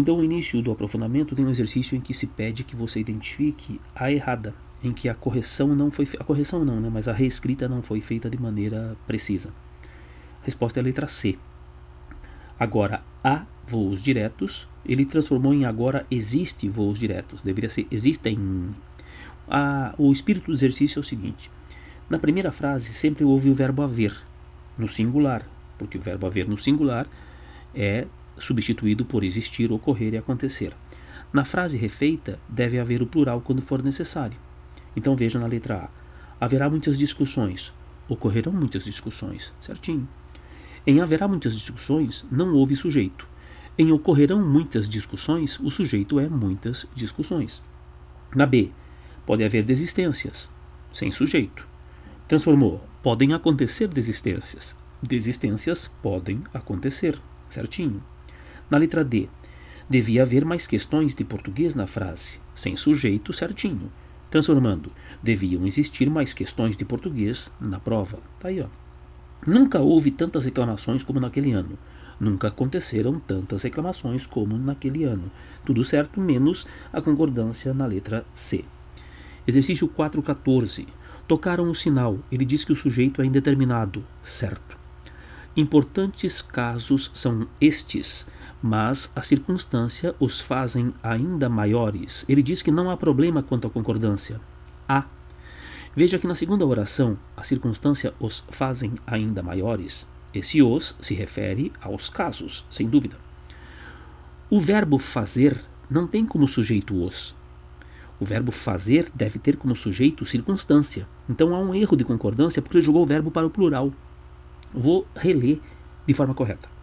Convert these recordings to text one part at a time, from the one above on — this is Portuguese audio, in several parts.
Então, o início do aprofundamento tem um exercício em que se pede que você identifique a errada, em que a correção não foi a correção não, né, mas a reescrita não foi feita de maneira precisa. A resposta é a letra C. Agora, há voos diretos, ele transformou em agora existe voos diretos. Deveria ser existem. A, o espírito do exercício é o seguinte: na primeira frase sempre houve o verbo haver no singular, porque o verbo haver no singular é substituído por existir, ocorrer e acontecer. Na frase refeita, deve haver o plural quando for necessário. Então veja na letra A. Haverá muitas discussões. Ocorrerão muitas discussões. Certinho. Em haverá muitas discussões, não houve sujeito. Em ocorrerão muitas discussões, o sujeito é muitas discussões. Na B, pode haver desistências, sem sujeito. Transformou. Podem acontecer desistências. Desistências podem acontecer. Certinho. Na letra D, devia haver mais questões de português na frase, sem sujeito certinho. Transformando, deviam existir mais questões de português na prova. Tá aí, ó. Nunca houve tantas reclamações como naquele ano. Nunca aconteceram tantas reclamações como naquele ano. Tudo certo, menos a concordância na letra C. Exercício 414. Tocaram o sinal. Ele diz que o sujeito é indeterminado. Certo. Importantes casos são estes mas a circunstância os fazem ainda maiores. Ele diz que não há problema quanto à concordância. Há. Veja que na segunda oração, a circunstância os fazem ainda maiores. Esse os se refere aos casos, sem dúvida. O verbo fazer não tem como sujeito os. O verbo fazer deve ter como sujeito circunstância. Então há um erro de concordância porque ele jogou o verbo para o plural. Vou reler de forma correta.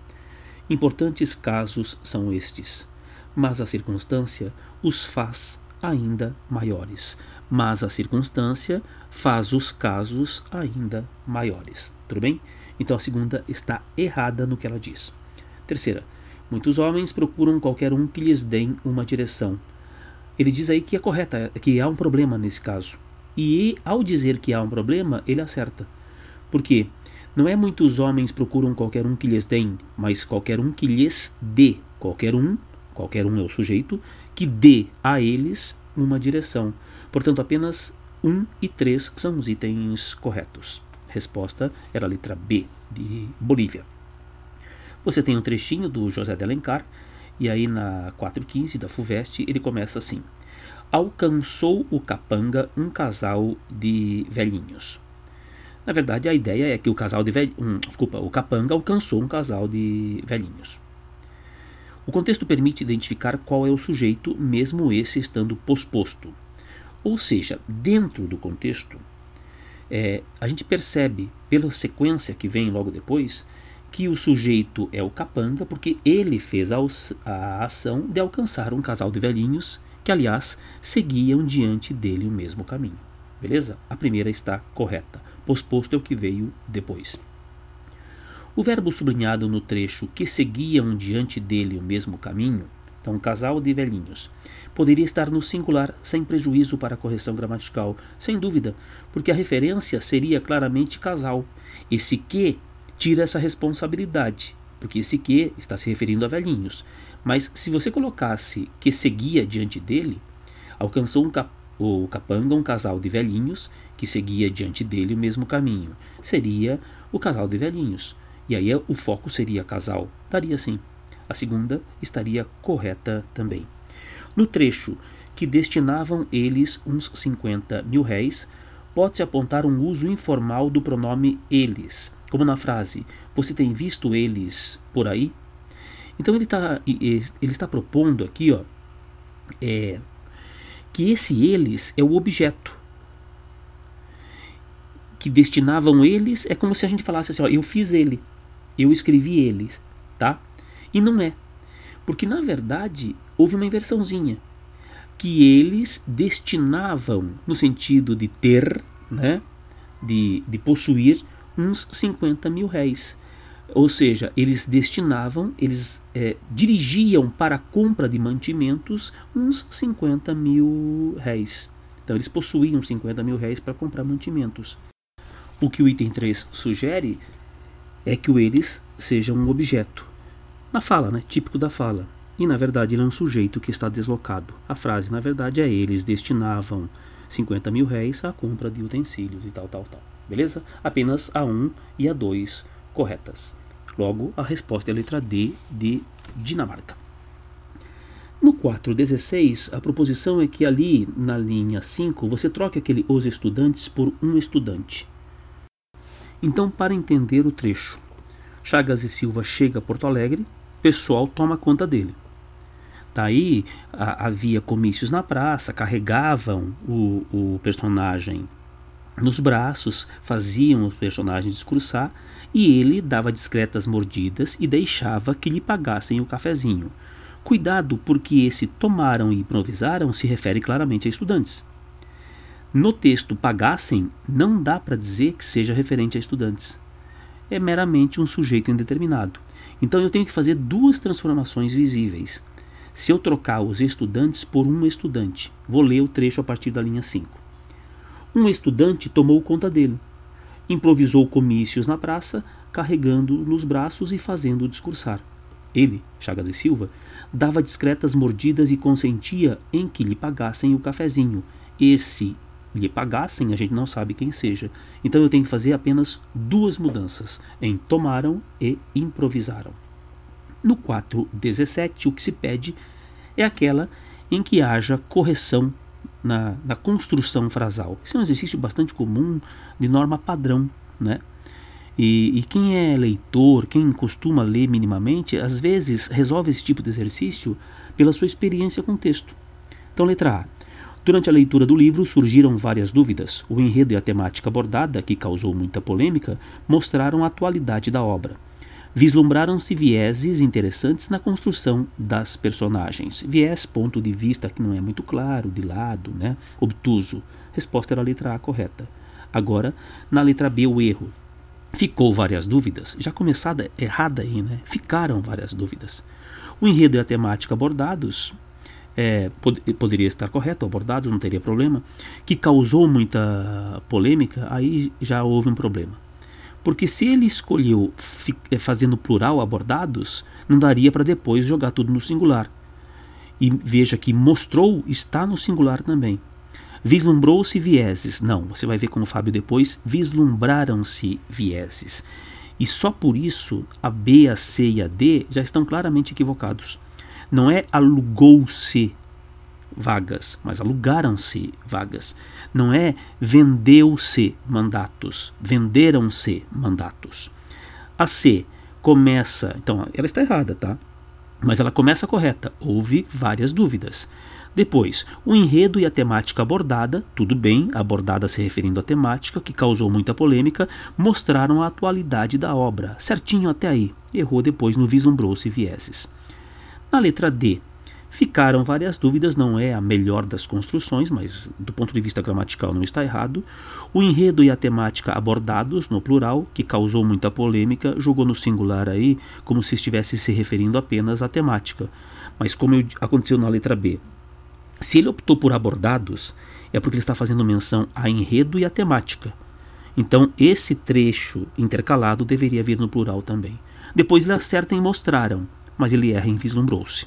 Importantes casos são estes, mas a circunstância os faz ainda maiores. Mas a circunstância faz os casos ainda maiores. Tudo bem? Então a segunda está errada no que ela diz. Terceira, muitos homens procuram qualquer um que lhes dê uma direção. Ele diz aí que é correta, que há um problema nesse caso. E ao dizer que há um problema, ele acerta. Por quê? Não é muitos homens procuram qualquer um que lhes deem, mas qualquer um que lhes dê. Qualquer um, qualquer um é o sujeito, que dê a eles uma direção. Portanto, apenas um e três são os itens corretos. Resposta era a letra B, de Bolívia. Você tem um trechinho do José de Alencar, e aí na 415 da FUVEST ele começa assim: Alcançou o capanga um casal de velhinhos. Na verdade, a ideia é que o casal de velhinhos. Um, desculpa, o capanga alcançou um casal de velhinhos. O contexto permite identificar qual é o sujeito, mesmo esse estando posposto. Ou seja, dentro do contexto, é, a gente percebe, pela sequência que vem logo depois, que o sujeito é o capanga, porque ele fez a, a ação de alcançar um casal de velhinhos que, aliás, seguiam diante dele o mesmo caminho. Beleza? A primeira está correta posposto é o que veio depois. O verbo sublinhado no trecho que seguiam diante dele o mesmo caminho, então um casal de velhinhos, poderia estar no singular sem prejuízo para a correção gramatical, sem dúvida, porque a referência seria claramente casal. Esse que tira essa responsabilidade, porque esse que está se referindo a velhinhos. Mas se você colocasse que seguia diante dele, alcançou um cap o capanga um casal de velhinhos que seguia diante dele o mesmo caminho. Seria o casal de velhinhos. E aí o foco seria casal. Daria sim. A segunda estaria correta também. No trecho que destinavam eles uns 50 mil réis, pode-se apontar um uso informal do pronome eles, como na frase Você tem visto eles por aí? Então ele, tá, ele está propondo aqui ó, é, que esse eles é o objeto que destinavam eles, é como se a gente falasse assim, ó, eu fiz ele, eu escrevi eles, tá? E não é. Porque na verdade houve uma inversãozinha que eles destinavam no sentido de ter, né, de, de possuir uns 50 mil réis. Ou seja, eles destinavam, eles é, dirigiam para a compra de mantimentos uns 50 mil réis. Então eles possuíam 50 mil réis para comprar mantimentos. O que o item 3 sugere é que o eles seja um objeto. Na fala, né? típico da fala. e na verdade ele é um sujeito que está deslocado. A frase, na verdade, é eles destinavam 50 mil réis à compra de utensílios e tal, tal, tal. Beleza? Apenas a 1 e a 2 corretas. Logo, a resposta é a letra D de Dinamarca. No 4.16, a proposição é que ali na linha 5 você troque aquele os estudantes por um estudante. Então, para entender o trecho, Chagas e Silva chega a Porto Alegre, pessoal toma conta dele. Daí a, havia comícios na praça, carregavam o, o personagem nos braços, faziam o personagem discursar e ele dava discretas mordidas e deixava que lhe pagassem o cafezinho. Cuidado, porque esse tomaram e improvisaram se refere claramente a estudantes. No texto pagassem, não dá para dizer que seja referente a estudantes. É meramente um sujeito indeterminado. Então eu tenho que fazer duas transformações visíveis. Se eu trocar os estudantes por um estudante, vou ler o trecho a partir da linha 5. Um estudante tomou conta dele. Improvisou comícios na praça, carregando nos braços e fazendo discursar. Ele, Chagas e Silva, dava discretas mordidas e consentia em que lhe pagassem o cafezinho. Esse lhe pagassem, a gente não sabe quem seja. Então eu tenho que fazer apenas duas mudanças em tomaram e improvisaram. No 4.17, o que se pede é aquela em que haja correção na, na construção frasal. Esse é um exercício bastante comum de norma padrão, né? E, e, quem é leitor, quem costuma ler minimamente, às vezes resolve esse tipo de exercício pela sua experiência com o texto. Então, letra A. Durante a leitura do livro surgiram várias dúvidas. O enredo e a temática abordada, que causou muita polêmica, mostraram a atualidade da obra. Vislumbraram-se vieses interessantes na construção das personagens. Viés, ponto de vista que não é muito claro, de lado, né? obtuso. Resposta era a letra A correta. Agora, na letra B, o erro. Ficou várias dúvidas, já começada errada aí, né? Ficaram várias dúvidas. O enredo e a temática abordados é, pod poderia estar correto, abordados, não teria problema. Que causou muita polêmica, aí já houve um problema. Porque se ele escolheu é, fazendo plural abordados, não daria para depois jogar tudo no singular. E veja que mostrou está no singular também. Vislumbrou-se vieses. Não, você vai ver como Fábio depois. Vislumbraram-se vieses. E só por isso a B, a C e a D já estão claramente equivocados. Não é alugou-se vagas, mas alugaram-se vagas. Não é vendeu-se mandatos, venderam-se mandatos. A C começa, então ela está errada, tá? Mas ela começa correta. Houve várias dúvidas. Depois, o enredo e a temática abordada, tudo bem, abordada se referindo à temática, que causou muita polêmica, mostraram a atualidade da obra, certinho até aí. Errou depois no vislumbrou-se vieses. Na letra D, ficaram várias dúvidas, não é a melhor das construções, mas do ponto de vista gramatical não está errado. O enredo e a temática abordados, no plural, que causou muita polêmica, jogou no singular aí, como se estivesse se referindo apenas à temática. Mas como aconteceu na letra B, se ele optou por abordados, é porque ele está fazendo menção a enredo e a temática. Então, esse trecho intercalado deveria vir no plural também. Depois ele acerta em mostraram, mas ele erra em vislumbrou-se.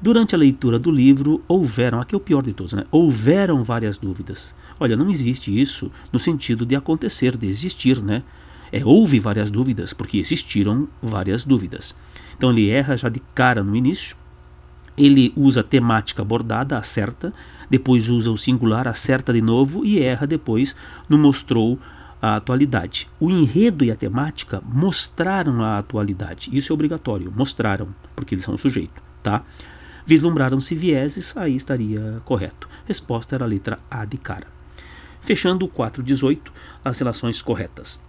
Durante a leitura do livro, houveram, aqui é o pior de todos, né? Houveram várias dúvidas. Olha, não existe isso no sentido de acontecer, de existir, né? É, houve várias dúvidas, porque existiram várias dúvidas. Então ele erra já de cara no início, ele usa a temática abordada, acerta, depois usa o singular, acerta de novo e erra depois no mostrou a atualidade. O enredo e a temática mostraram a atualidade. Isso é obrigatório, mostraram, porque eles são o sujeito, tá? Vislumbraram-se vieses, aí estaria correto. Resposta era a letra A de cara. Fechando o 4.18, as relações corretas.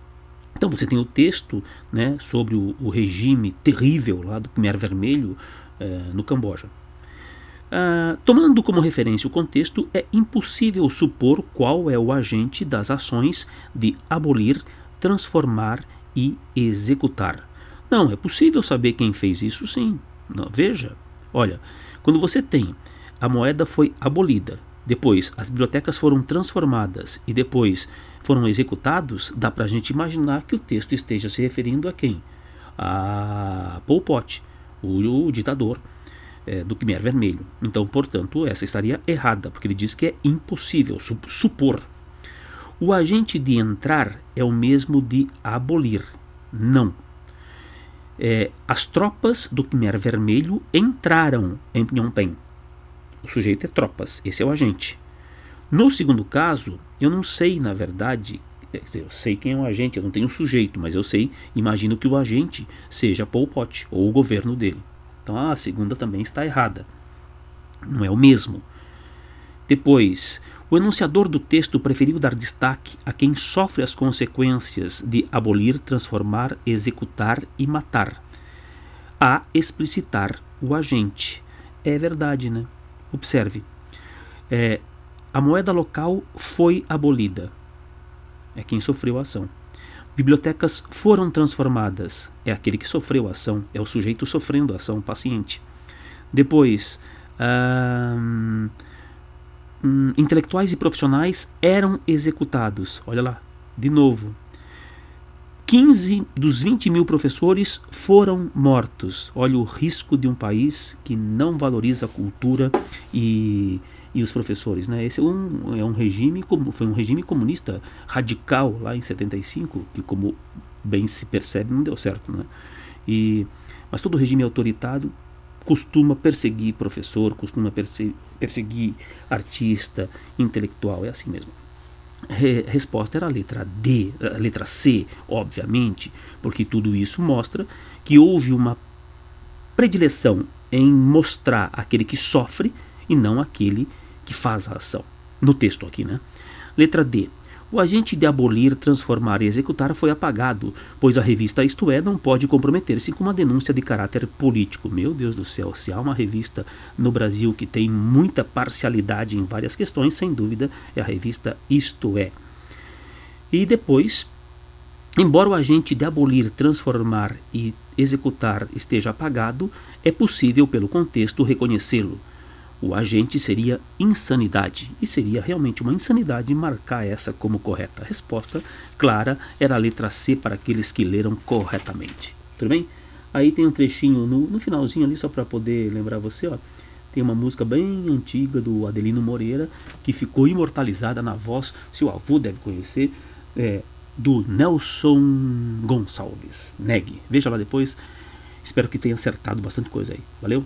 Então você tem o texto né, sobre o, o regime terrível lá do Khmer Vermelho, eh, no Camboja. Uh, tomando como referência o contexto, é impossível supor qual é o agente das ações de abolir, transformar e executar. Não, é possível saber quem fez isso sim. Não, veja, olha, quando você tem a moeda foi abolida, depois as bibliotecas foram transformadas e depois foram executados, dá para a gente imaginar que o texto esteja se referindo a quem? A Pol Pot o, o ditador. É, do Khmer Vermelho. Então, portanto, essa estaria errada, porque ele diz que é impossível supor. O agente de entrar é o mesmo de abolir. Não. É, as tropas do Khmer Vermelho entraram em Phnom Penh. O sujeito é tropas, esse é o agente. No segundo caso, eu não sei, na verdade, eu sei quem é o agente, eu não tenho sujeito, mas eu sei, imagino que o agente seja Pol Pot ou o governo dele. Então a segunda também está errada. Não é o mesmo. Depois, o enunciador do texto preferiu dar destaque a quem sofre as consequências de abolir, transformar, executar e matar, a explicitar o agente. É verdade, né? Observe. É, a moeda local foi abolida. É quem sofreu a ação. Bibliotecas foram transformadas. É aquele que sofreu a ação, é o sujeito sofrendo a ação, o paciente. Depois, hum, intelectuais e profissionais eram executados. Olha lá, de novo. 15 dos 20 mil professores foram mortos. Olha o risco de um país que não valoriza a cultura e e os professores. Né? Esse é um, é um regime, como foi um regime comunista radical lá em 75, que como bem se percebe não deu certo. Né? E, mas todo regime autoritário costuma perseguir professor, costuma perse perseguir artista, intelectual, é assim mesmo. Re resposta era a letra D, a letra C, obviamente, porque tudo isso mostra que houve uma predileção em mostrar aquele que sofre e não aquele que faz a ação. No texto aqui, né? Letra D. O agente de abolir, transformar e executar foi apagado, pois a revista Isto É não pode comprometer-se com uma denúncia de caráter político. Meu Deus do céu, se há uma revista no Brasil que tem muita parcialidade em várias questões, sem dúvida é a revista Isto É. E depois, embora o agente de abolir, transformar e executar esteja apagado, é possível, pelo contexto, reconhecê-lo. O agente seria insanidade, e seria realmente uma insanidade marcar essa como correta. A resposta clara era a letra C para aqueles que leram corretamente. Tudo bem? Aí tem um trechinho no, no finalzinho ali, só para poder lembrar você, ó. Tem uma música bem antiga do Adelino Moreira, que ficou imortalizada na voz, seu avô deve conhecer, é, do Nelson Gonçalves. Negue. Veja lá depois. Espero que tenha acertado bastante coisa aí. Valeu?